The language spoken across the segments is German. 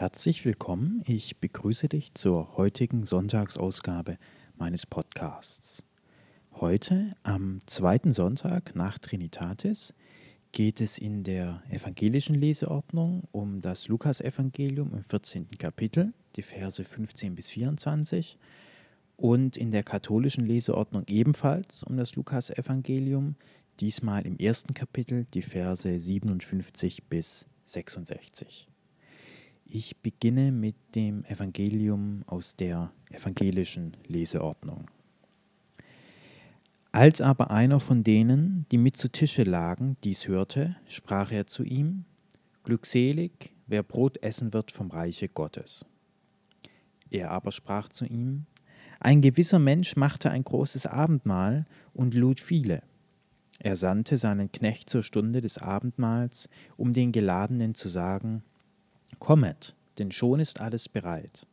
Herzlich willkommen. Ich begrüße dich zur heutigen Sonntagsausgabe meines Podcasts. Heute, am zweiten Sonntag nach Trinitatis, geht es in der evangelischen Leseordnung um das Lukasevangelium im 14. Kapitel, die Verse 15 bis 24, und in der katholischen Leseordnung ebenfalls um das Lukasevangelium, diesmal im ersten Kapitel, die Verse 57 bis 66. Ich beginne mit dem Evangelium aus der evangelischen Leseordnung. Als aber einer von denen, die mit zu Tische lagen, dies hörte, sprach er zu ihm, Glückselig, wer Brot essen wird vom Reiche Gottes. Er aber sprach zu ihm, Ein gewisser Mensch machte ein großes Abendmahl und lud viele. Er sandte seinen Knecht zur Stunde des Abendmahls, um den Geladenen zu sagen, Kommet, denn schon ist alles bereit.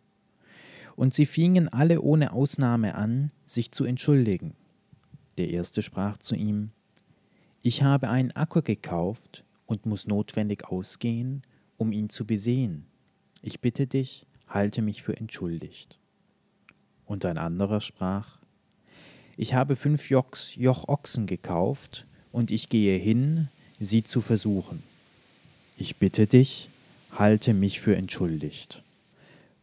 Und sie fingen alle ohne Ausnahme an, sich zu entschuldigen. Der erste sprach zu ihm, Ich habe einen Acker gekauft und muss notwendig ausgehen, um ihn zu besehen. Ich bitte dich, halte mich für entschuldigt. Und ein anderer sprach, Ich habe fünf Jochs, Joch Ochsen gekauft, und ich gehe hin, sie zu versuchen. Ich bitte dich, halte mich für entschuldigt.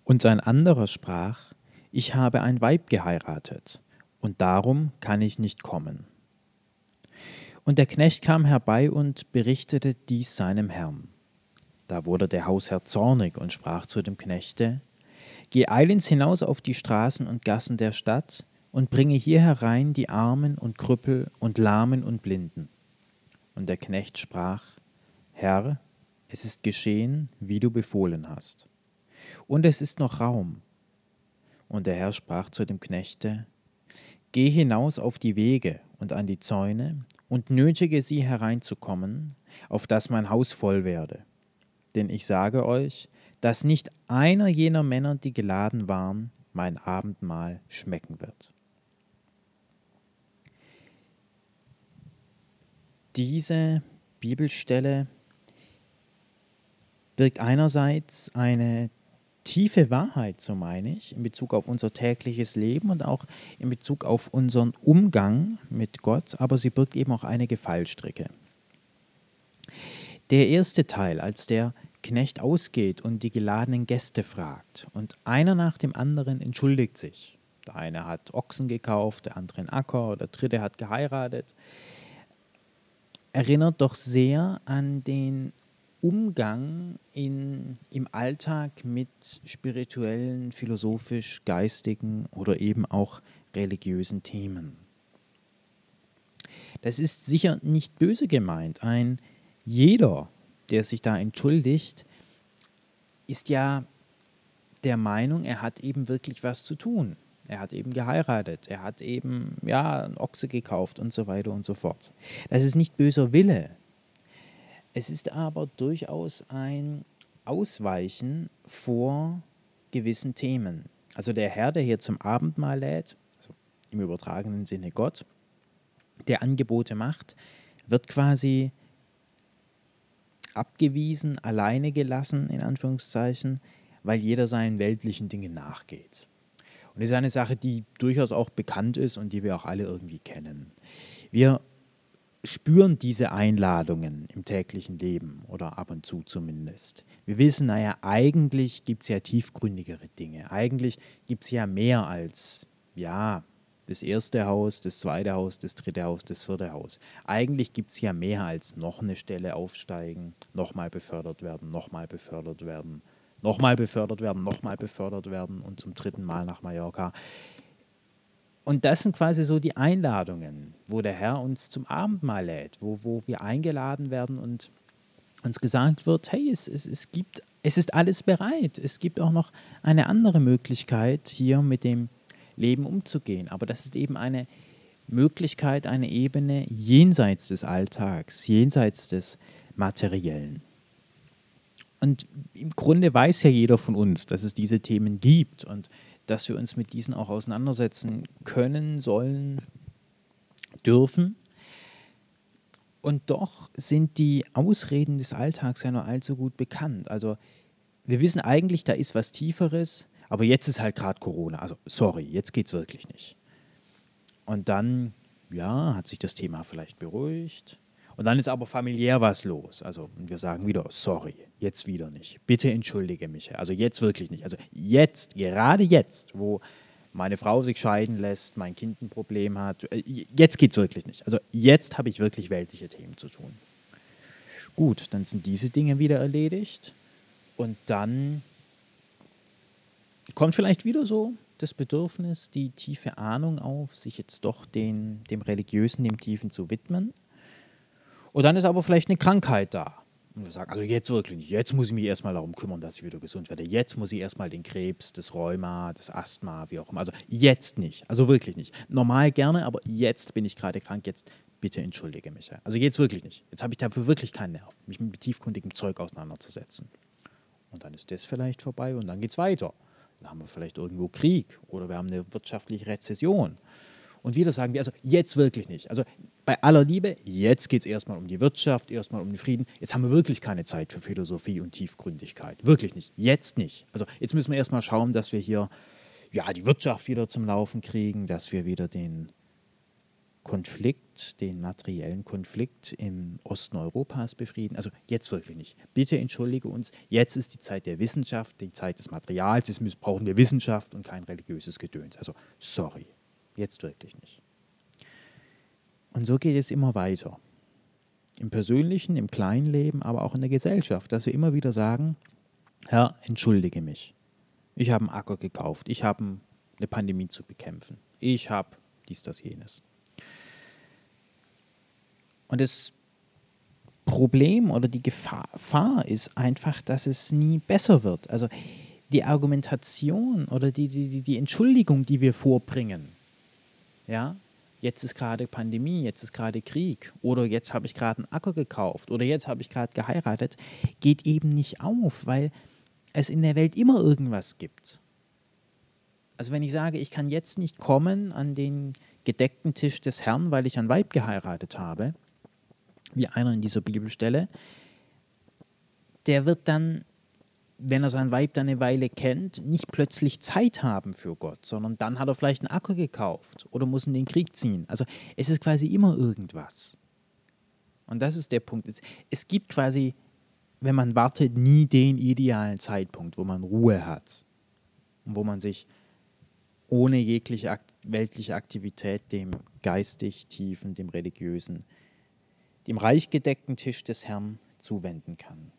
Und ein anderer sprach, ich habe ein Weib geheiratet, und darum kann ich nicht kommen. Und der Knecht kam herbei und berichtete dies seinem Herrn. Da wurde der Hausherr zornig und sprach zu dem Knechte, Geh eilends hinaus auf die Straßen und Gassen der Stadt und bringe hier herein die Armen und Krüppel und Lahmen und Blinden. Und der Knecht sprach, Herr, es ist geschehen, wie du befohlen hast. Und es ist noch Raum. Und der Herr sprach zu dem Knechte, Geh hinaus auf die Wege und an die Zäune und nötige sie hereinzukommen, auf dass mein Haus voll werde. Denn ich sage euch, dass nicht einer jener Männer, die geladen waren, mein Abendmahl schmecken wird. Diese Bibelstelle birgt einerseits eine tiefe Wahrheit, so meine ich, in Bezug auf unser tägliches Leben und auch in Bezug auf unseren Umgang mit Gott, aber sie birgt eben auch einige Fallstricke. Der erste Teil, als der Knecht ausgeht und die geladenen Gäste fragt und einer nach dem anderen entschuldigt sich. Der eine hat Ochsen gekauft, der andere einen Acker, der dritte hat geheiratet. Erinnert doch sehr an den Umgang in, im Alltag mit spirituellen, philosophisch, geistigen oder eben auch religiösen Themen. Das ist sicher nicht böse gemeint. Ein jeder, der sich da entschuldigt, ist ja der Meinung, er hat eben wirklich was zu tun. Er hat eben geheiratet, er hat eben ja einen Ochse gekauft und so weiter und so fort. Das ist nicht böser Wille, es ist aber durchaus ein Ausweichen vor gewissen Themen. Also der Herr, der hier zum Abendmahl lädt, also im übertragenen Sinne Gott, der Angebote macht, wird quasi abgewiesen, alleine gelassen, in Anführungszeichen, weil jeder seinen weltlichen Dingen nachgeht. Und das ist eine Sache, die durchaus auch bekannt ist und die wir auch alle irgendwie kennen. Wir spüren diese Einladungen im täglichen Leben oder ab und zu zumindest. Wir wissen, naja, eigentlich gibt es ja tiefgründigere Dinge. Eigentlich gibt es ja mehr als, ja, das erste Haus, das zweite Haus, das dritte Haus, das vierte Haus. Eigentlich gibt es ja mehr als noch eine Stelle aufsteigen, nochmal befördert werden, nochmal befördert werden, nochmal befördert werden, nochmal befördert werden und zum dritten Mal nach Mallorca. Und das sind quasi so die Einladungen, wo der Herr uns zum Abendmahl lädt, wo, wo wir eingeladen werden und uns gesagt wird, hey, es, es, es, gibt, es ist alles bereit. Es gibt auch noch eine andere Möglichkeit, hier mit dem Leben umzugehen. Aber das ist eben eine Möglichkeit, eine Ebene jenseits des Alltags, jenseits des Materiellen. Und im Grunde weiß ja jeder von uns, dass es diese Themen gibt. Und dass wir uns mit diesen auch auseinandersetzen können, sollen, dürfen. Und doch sind die Ausreden des Alltags ja nur allzu gut bekannt. Also wir wissen eigentlich, da ist was Tieferes, aber jetzt ist halt gerade Corona. Also sorry, jetzt geht es wirklich nicht. Und dann, ja, hat sich das Thema vielleicht beruhigt. Und dann ist aber familiär was los. Also wir sagen wieder, sorry, jetzt wieder nicht. Bitte entschuldige mich. Also jetzt wirklich nicht. Also jetzt, gerade jetzt, wo meine Frau sich scheiden lässt, mein Kind ein Problem hat, äh, jetzt geht es wirklich nicht. Also jetzt habe ich wirklich weltliche Themen zu tun. Gut, dann sind diese Dinge wieder erledigt. Und dann kommt vielleicht wieder so das Bedürfnis, die tiefe Ahnung auf, sich jetzt doch den, dem Religiösen, dem Tiefen zu widmen. Und dann ist aber vielleicht eine Krankheit da. Und wir sagen, also jetzt wirklich nicht. Jetzt muss ich mich erstmal darum kümmern, dass ich wieder gesund werde. Jetzt muss ich erstmal den Krebs, das Rheuma, das Asthma, wie auch immer. Also jetzt nicht. Also wirklich nicht. Normal gerne, aber jetzt bin ich gerade krank. Jetzt bitte entschuldige mich. Also jetzt wirklich nicht. Jetzt habe ich dafür wirklich keinen Nerv, mich mit tiefkundigem Zeug auseinanderzusetzen. Und dann ist das vielleicht vorbei und dann geht es weiter. Dann haben wir vielleicht irgendwo Krieg oder wir haben eine wirtschaftliche Rezession. Und wieder sagen wir, also jetzt wirklich nicht. Also bei aller Liebe, jetzt geht es erstmal um die Wirtschaft, erstmal um den Frieden. Jetzt haben wir wirklich keine Zeit für Philosophie und Tiefgründigkeit. Wirklich nicht. Jetzt nicht. Also jetzt müssen wir erstmal schauen, dass wir hier ja, die Wirtschaft wieder zum Laufen kriegen, dass wir wieder den Konflikt, den materiellen Konflikt im Osten Europas befrieden. Also jetzt wirklich nicht. Bitte entschuldige uns, jetzt ist die Zeit der Wissenschaft, die Zeit des Materials, jetzt brauchen wir Wissenschaft und kein religiöses Gedöns. Also sorry, jetzt wirklich nicht. Und so geht es immer weiter. Im persönlichen, im kleinen Leben, aber auch in der Gesellschaft, dass wir immer wieder sagen, Herr, entschuldige mich. Ich habe einen Acker gekauft, ich habe eine Pandemie zu bekämpfen, ich habe dies, das, jenes. Und das Problem oder die Gefahr ist einfach, dass es nie besser wird. Also die Argumentation oder die, die, die Entschuldigung, die wir vorbringen, ja, jetzt ist gerade Pandemie, jetzt ist gerade Krieg oder jetzt habe ich gerade einen Acker gekauft oder jetzt habe ich gerade geheiratet, geht eben nicht auf, weil es in der Welt immer irgendwas gibt. Also wenn ich sage, ich kann jetzt nicht kommen an den gedeckten Tisch des Herrn, weil ich ein Weib geheiratet habe, wie einer in dieser Bibelstelle, der wird dann, wenn er sein Weib dann eine Weile kennt, nicht plötzlich Zeit haben für Gott, sondern dann hat er vielleicht einen Acker gekauft oder muss in den Krieg ziehen. Also es ist quasi immer irgendwas. Und das ist der Punkt. Es, gibt quasi, wenn man wartet, nie den idealen Zeitpunkt, wo man Ruhe hat und wo man sich ohne jegliche weltliche Aktivität dem geistig tiefen, dem religiösen dem reich gedeckten Tisch des Herrn zuwenden kann.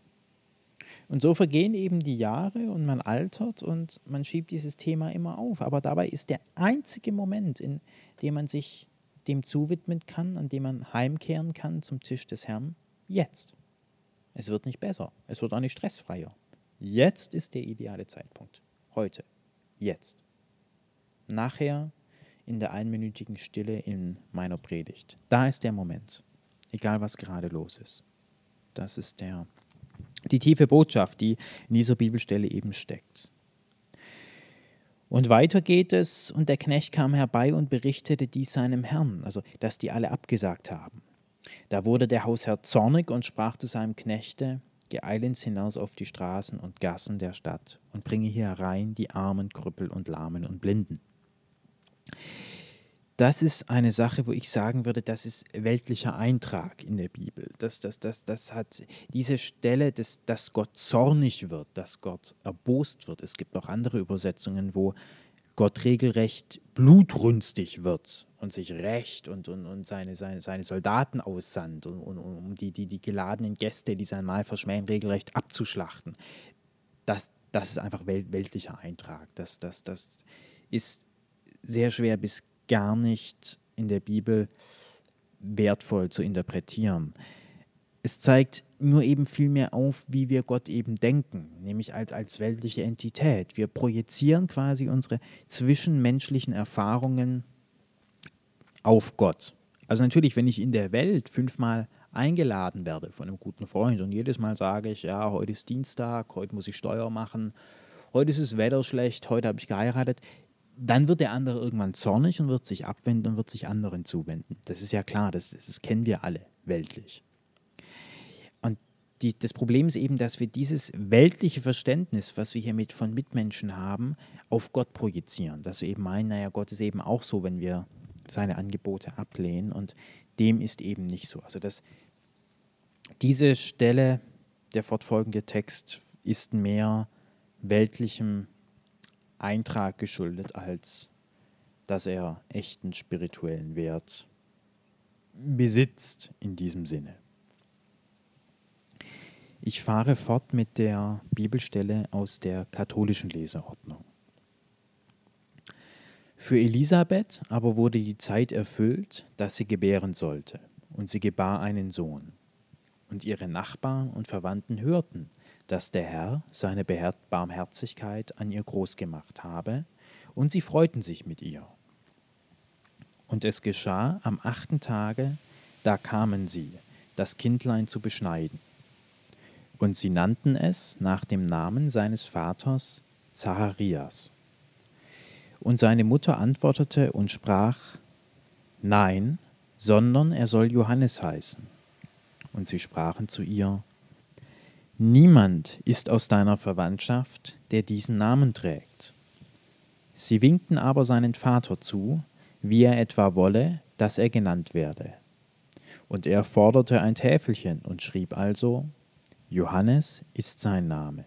Und so vergehen eben die Jahre und man altert und man schiebt dieses Thema immer auf. Aber dabei ist der einzige Moment, in dem man sich dem zuwidmen kann, an dem man heimkehren kann zum Tisch des Herrn, jetzt. Es wird nicht besser, es wird auch nicht stressfreier. Jetzt ist der ideale Zeitpunkt. Heute. Jetzt. Nachher in der einminütigen Stille in meiner Predigt. Da ist der Moment egal was gerade los ist. Das ist der, die tiefe Botschaft, die in dieser Bibelstelle eben steckt. Und weiter geht es, und der Knecht kam herbei und berichtete dies seinem Herrn, also dass die alle abgesagt haben. Da wurde der Hausherr zornig und sprach zu seinem Knechte, Geh eilends hinaus auf die Straßen und Gassen der Stadt und bringe hier herein die Armen, Krüppel und Lahmen und Blinden das ist eine Sache, wo ich sagen würde, das ist weltlicher Eintrag in der Bibel. Das, das, das, das hat diese Stelle, dass, dass Gott zornig wird, dass Gott erbost wird. Es gibt auch andere Übersetzungen, wo Gott regelrecht blutrünstig wird und sich rächt und, und, und seine, seine, seine Soldaten aussandt, um, um, die, die, die geladenen Gäste, die sein Mahl verschmähen, regelrecht abzuschlachten. Das, das ist einfach weltlicher Eintrag. Das, das, das ist sehr schwer bis gar nicht in der Bibel wertvoll zu interpretieren. Es zeigt nur eben viel mehr auf, wie wir Gott eben denken, nämlich als, als weltliche Entität. Wir projizieren quasi unsere zwischenmenschlichen Erfahrungen auf Gott. Also natürlich, wenn ich in der Welt fünfmal eingeladen werde von einem guten Freund und jedes Mal sage ich, ja, heute ist Dienstag, heute muss ich Steuer machen, heute ist das Wetter schlecht, heute habe ich geheiratet, dann wird der andere irgendwann zornig und wird sich abwenden und wird sich anderen zuwenden. Das ist ja klar, das, das kennen wir alle weltlich. Und die, das Problem ist eben, dass wir dieses weltliche Verständnis, was wir hier mit von Mitmenschen haben, auf Gott projizieren. Dass wir eben meinen, naja, Gott ist eben auch so, wenn wir seine Angebote ablehnen. Und dem ist eben nicht so. Also das, diese Stelle, der fortfolgende Text, ist mehr weltlichem Eintrag geschuldet, als dass er echten spirituellen Wert besitzt in diesem Sinne. Ich fahre fort mit der Bibelstelle aus der katholischen Leseordnung. Für Elisabeth aber wurde die Zeit erfüllt, dass sie gebären sollte, und sie gebar einen Sohn. Und ihre Nachbarn und Verwandten hörten, dass der Herr seine Barmherzigkeit an ihr groß gemacht habe, und sie freuten sich mit ihr. Und es geschah am achten Tage, da kamen sie, das Kindlein zu beschneiden. Und sie nannten es nach dem Namen seines Vaters Zacharias. Und seine Mutter antwortete und sprach, Nein, sondern er soll Johannes heißen. Und sie sprachen zu ihr, Niemand ist aus deiner Verwandtschaft, der diesen Namen trägt. Sie winkten aber seinen Vater zu, wie er etwa wolle, dass er genannt werde. Und er forderte ein Täfelchen und schrieb also, Johannes ist sein Name.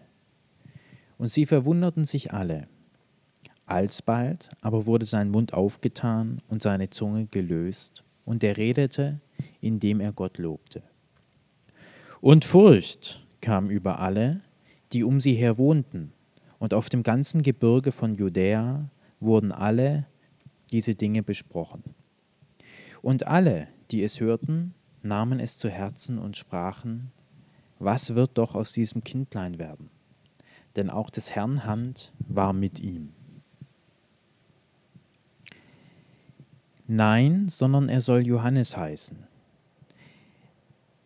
Und sie verwunderten sich alle. Alsbald aber wurde sein Mund aufgetan und seine Zunge gelöst, und er redete, indem er Gott lobte. Und Furcht kam über alle, die um sie her wohnten, und auf dem ganzen Gebirge von Judäa wurden alle diese Dinge besprochen. Und alle, die es hörten, nahmen es zu Herzen und sprachen, was wird doch aus diesem Kindlein werden? Denn auch des Herrn Hand war mit ihm. Nein, sondern er soll Johannes heißen.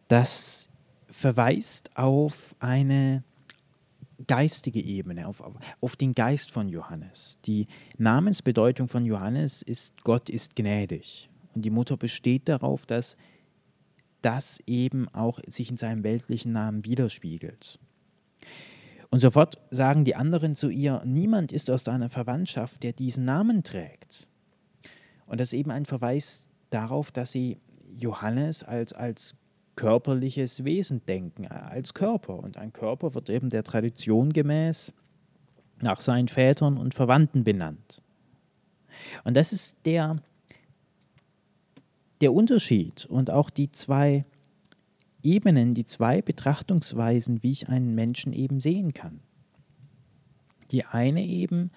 Das verweist auf eine geistige Ebene, auf, auf den Geist von Johannes. Die Namensbedeutung von Johannes ist, Gott ist gnädig. Und die Mutter besteht darauf, dass das eben auch sich in seinem weltlichen Namen widerspiegelt. Und sofort sagen die anderen zu ihr, niemand ist aus deiner Verwandtschaft, der diesen Namen trägt. Und das ist eben ein Verweis darauf, dass sie Johannes als, als körperliches Wesen denken, als Körper. Und ein Körper wird eben der Tradition gemäß nach seinen Vätern und Verwandten benannt. Und das ist der, der Unterschied und auch die zwei Ebenen, die zwei Betrachtungsweisen, wie ich einen Menschen eben sehen kann. Die eine eben,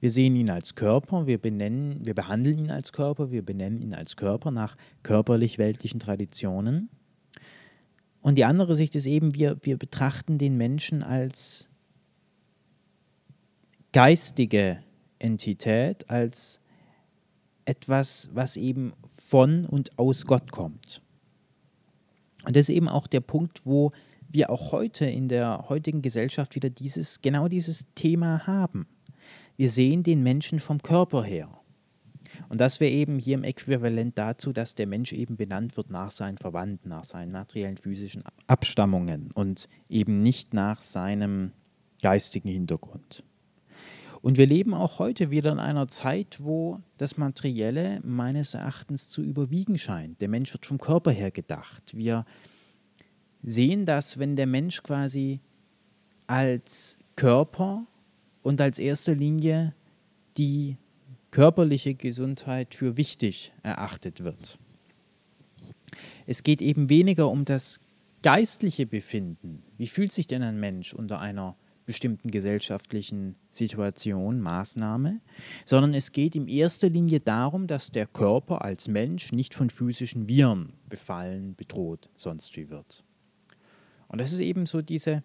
wir sehen ihn als Körper, wir benennen, wir behandeln ihn als Körper, wir benennen ihn als Körper nach körperlich-weltlichen Traditionen. Und die andere Sicht ist eben, wir, wir betrachten den Menschen als geistige Entität, als etwas, was eben von und aus Gott kommt. Und das ist eben auch der Punkt, wo wir auch heute in der heutigen Gesellschaft wieder dieses, genau dieses Thema haben. Wir sehen den Menschen vom Körper her. Und das wäre eben hier im Äquivalent dazu, dass der Mensch eben benannt wird nach seinen Verwandten, nach seinen materiellen physischen Abstammungen und eben nicht nach seinem geistigen Hintergrund. Und wir leben auch heute wieder in einer Zeit, wo das Materielle meines Erachtens zu überwiegen scheint. Der Mensch wird vom Körper her gedacht. Wir sehen das, wenn der Mensch quasi als Körper und als erster Linie die körperliche Gesundheit für wichtig erachtet wird. Es geht eben weniger um das geistliche Befinden. Wie fühlt sich denn ein Mensch unter einer bestimmten gesellschaftlichen Situation, Maßnahme, sondern es geht in erster Linie darum, dass der Körper als Mensch nicht von physischen Viren befallen, bedroht, sonst wie wird. Und das ist eben so diese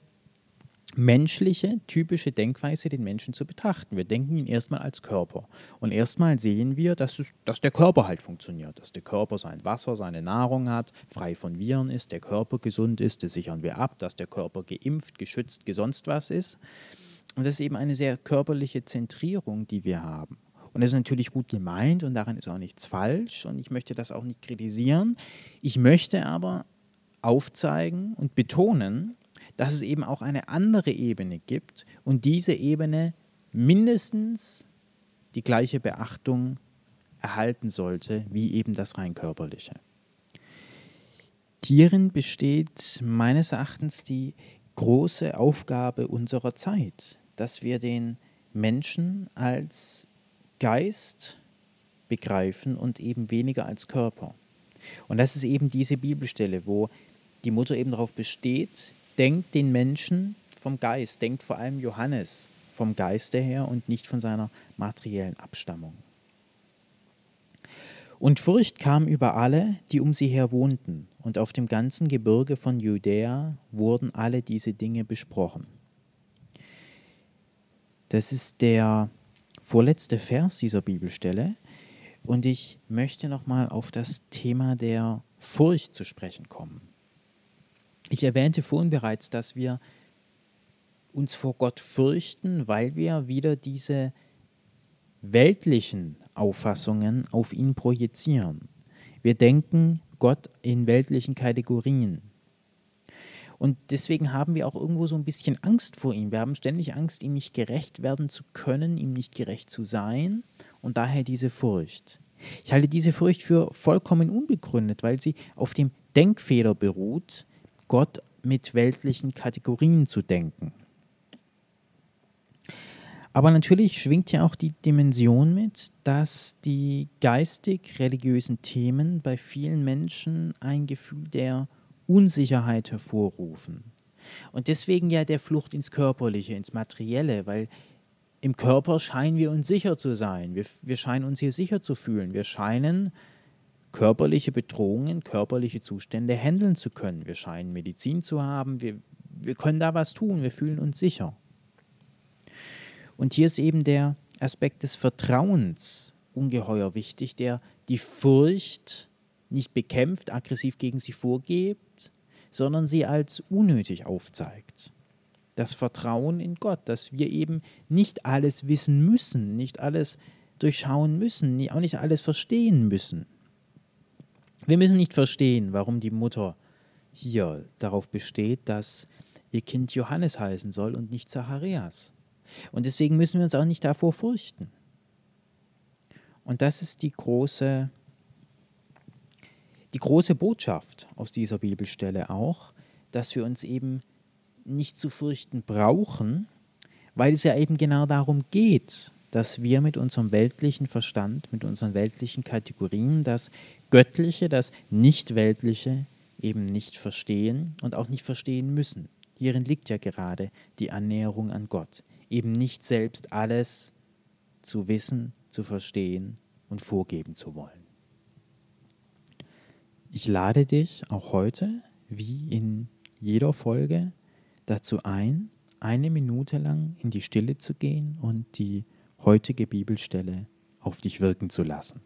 menschliche, typische Denkweise, den Menschen zu betrachten. Wir denken ihn erstmal als Körper. Und erstmal sehen wir, dass, es, dass der Körper halt funktioniert, dass der Körper sein Wasser, seine Nahrung hat, frei von Viren ist, der Körper gesund ist, das sichern wir ab, dass der Körper geimpft, geschützt, gesonst was ist. Und das ist eben eine sehr körperliche Zentrierung, die wir haben. Und das ist natürlich gut gemeint und daran ist auch nichts falsch und ich möchte das auch nicht kritisieren. Ich möchte aber aufzeigen und betonen, dass es eben auch eine andere Ebene gibt und diese Ebene mindestens die gleiche Beachtung erhalten sollte wie eben das rein körperliche. Hierin besteht meines Erachtens die große Aufgabe unserer Zeit, dass wir den Menschen als Geist begreifen und eben weniger als Körper. Und das ist eben diese Bibelstelle, wo die Mutter eben darauf besteht, denkt den Menschen vom Geist, denkt vor allem Johannes vom Geiste her und nicht von seiner materiellen Abstammung. Und Furcht kam über alle, die um sie her wohnten, und auf dem ganzen Gebirge von Judäa wurden alle diese Dinge besprochen. Das ist der vorletzte Vers dieser Bibelstelle. Und ich möchte nochmal auf das Thema der Furcht zu sprechen kommen. Ich erwähnte vorhin bereits, dass wir uns vor Gott fürchten, weil wir wieder diese weltlichen Auffassungen auf ihn projizieren. Wir denken Gott in weltlichen Kategorien. Und deswegen haben wir auch irgendwo so ein bisschen Angst vor ihm. Wir haben ständig Angst, ihm nicht gerecht werden zu können, ihm nicht gerecht zu sein und daher diese Furcht. Ich halte diese Furcht für vollkommen unbegründet, weil sie auf dem Denkfehler beruht, Gott mit weltlichen Kategorien zu denken. Aber natürlich schwingt ja auch die Dimension mit, dass die geistig-religiösen Themen bei vielen Menschen ein Gefühl der Unsicherheit hervorrufen. Und deswegen ja der Flucht ins Körperliche, ins Materielle, weil im Körper scheinen wir uns sicher zu sein. Wir, wir scheinen uns hier sicher zu fühlen. Wir scheinen körperliche Bedrohungen, körperliche Zustände handeln zu können. Wir scheinen Medizin zu haben. Wir, wir können da was tun. Wir fühlen uns sicher. Und hier ist eben der Aspekt des Vertrauens ungeheuer wichtig, der die Furcht nicht bekämpft, aggressiv gegen sie vorgebt, sondern sie als unnötig aufzeigt. Das Vertrauen in Gott, dass wir eben nicht alles wissen müssen, nicht alles durchschauen müssen, auch nicht alles verstehen müssen. Wir müssen nicht verstehen, warum die Mutter hier darauf besteht, dass ihr Kind Johannes heißen soll und nicht Zacharias. Und deswegen müssen wir uns auch nicht davor fürchten. Und das ist die große, die große Botschaft aus dieser Bibelstelle auch, dass wir uns eben nicht zu fürchten brauchen, weil es ja eben genau darum geht, dass wir mit unserem weltlichen Verstand, mit unseren weltlichen Kategorien das Göttliche, das Nicht-Weltliche eben nicht verstehen und auch nicht verstehen müssen. Hierin liegt ja gerade die Annäherung an Gott eben nicht selbst alles zu wissen, zu verstehen und vorgeben zu wollen. Ich lade dich auch heute, wie in jeder Folge, dazu ein, eine Minute lang in die Stille zu gehen und die heutige Bibelstelle auf dich wirken zu lassen.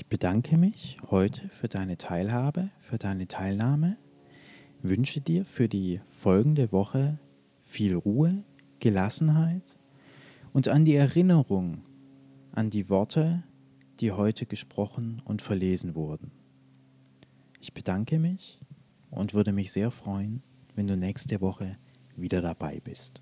Ich bedanke mich heute für deine Teilhabe, für deine Teilnahme, wünsche dir für die folgende Woche viel Ruhe, Gelassenheit und an die Erinnerung an die Worte, die heute gesprochen und verlesen wurden. Ich bedanke mich und würde mich sehr freuen, wenn du nächste Woche wieder dabei bist.